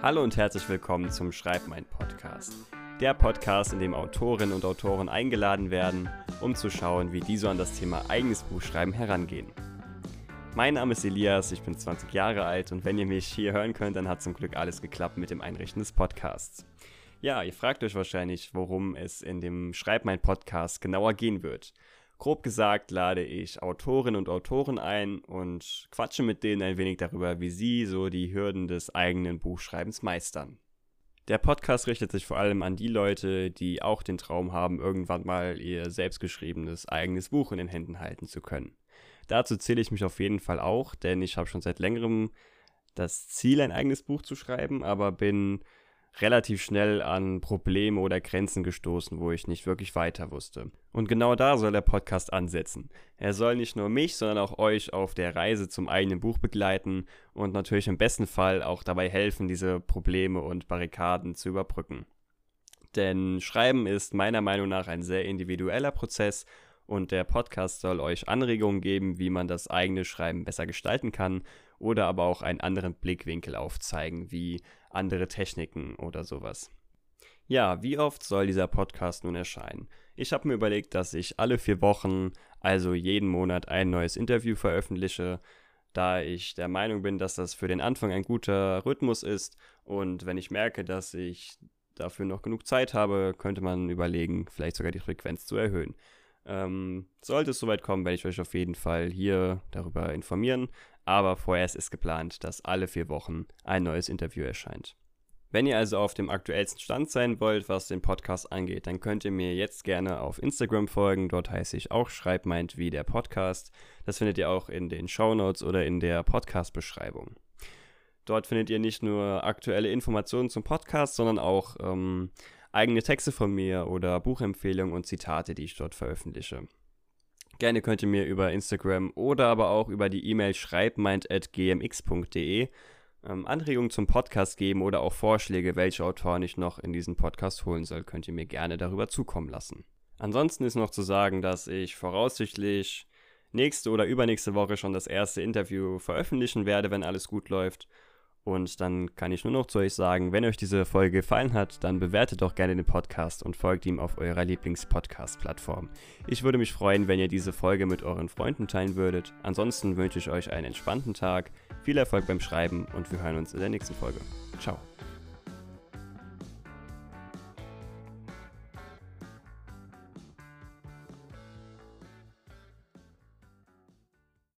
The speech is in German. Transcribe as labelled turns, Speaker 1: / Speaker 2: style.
Speaker 1: Hallo und herzlich willkommen zum Schreibmein Podcast. Der Podcast, in dem Autorinnen und Autoren eingeladen werden, um zu schauen, wie die so an das Thema eigenes Buchschreiben herangehen. Mein Name ist Elias, ich bin 20 Jahre alt und wenn ihr mich hier hören könnt, dann hat zum Glück alles geklappt mit dem Einrichten des Podcasts. Ja, ihr fragt euch wahrscheinlich, worum es in dem Schreibmein Podcast genauer gehen wird. Grob gesagt lade ich Autorinnen und Autoren ein und quatsche mit denen ein wenig darüber, wie sie so die Hürden des eigenen Buchschreibens meistern. Der Podcast richtet sich vor allem an die Leute, die auch den Traum haben, irgendwann mal ihr selbstgeschriebenes eigenes Buch in den Händen halten zu können. Dazu zähle ich mich auf jeden Fall auch, denn ich habe schon seit längerem das Ziel, ein eigenes Buch zu schreiben, aber bin relativ schnell an Probleme oder Grenzen gestoßen, wo ich nicht wirklich weiter wusste. Und genau da soll der Podcast ansetzen. Er soll nicht nur mich, sondern auch euch auf der Reise zum eigenen Buch begleiten und natürlich im besten Fall auch dabei helfen, diese Probleme und Barrikaden zu überbrücken. Denn Schreiben ist meiner Meinung nach ein sehr individueller Prozess und der Podcast soll euch Anregungen geben, wie man das eigene Schreiben besser gestalten kann oder aber auch einen anderen Blickwinkel aufzeigen, wie andere Techniken oder sowas. Ja, wie oft soll dieser Podcast nun erscheinen? Ich habe mir überlegt, dass ich alle vier Wochen, also jeden Monat, ein neues Interview veröffentliche, da ich der Meinung bin, dass das für den Anfang ein guter Rhythmus ist und wenn ich merke, dass ich dafür noch genug Zeit habe, könnte man überlegen, vielleicht sogar die Frequenz zu erhöhen. Ähm, sollte es soweit kommen, werde ich euch auf jeden Fall hier darüber informieren aber vorerst ist geplant, dass alle vier Wochen ein neues Interview erscheint. Wenn ihr also auf dem aktuellsten Stand sein wollt, was den Podcast angeht, dann könnt ihr mir jetzt gerne auf Instagram folgen. Dort heiße ich auch Schreibmeint wie der Podcast. Das findet ihr auch in den Show Notes oder in der Podcast-Beschreibung. Dort findet ihr nicht nur aktuelle Informationen zum Podcast, sondern auch ähm, eigene Texte von mir oder Buchempfehlungen und Zitate, die ich dort veröffentliche. Gerne könnt ihr mir über Instagram oder aber auch über die E-Mail schreibmeint.gmx.de ähm, Anregungen zum Podcast geben oder auch Vorschläge, welche Autoren ich noch in diesen Podcast holen soll, könnt ihr mir gerne darüber zukommen lassen. Ansonsten ist noch zu sagen, dass ich voraussichtlich nächste oder übernächste Woche schon das erste Interview veröffentlichen werde, wenn alles gut läuft. Und dann kann ich nur noch zu euch sagen, wenn euch diese Folge gefallen hat, dann bewertet doch gerne den Podcast und folgt ihm auf eurer Lieblings-Podcast-Plattform. Ich würde mich freuen, wenn ihr diese Folge mit euren Freunden teilen würdet. Ansonsten wünsche ich euch einen entspannten Tag, viel Erfolg beim Schreiben und wir hören uns in der nächsten Folge. Ciao.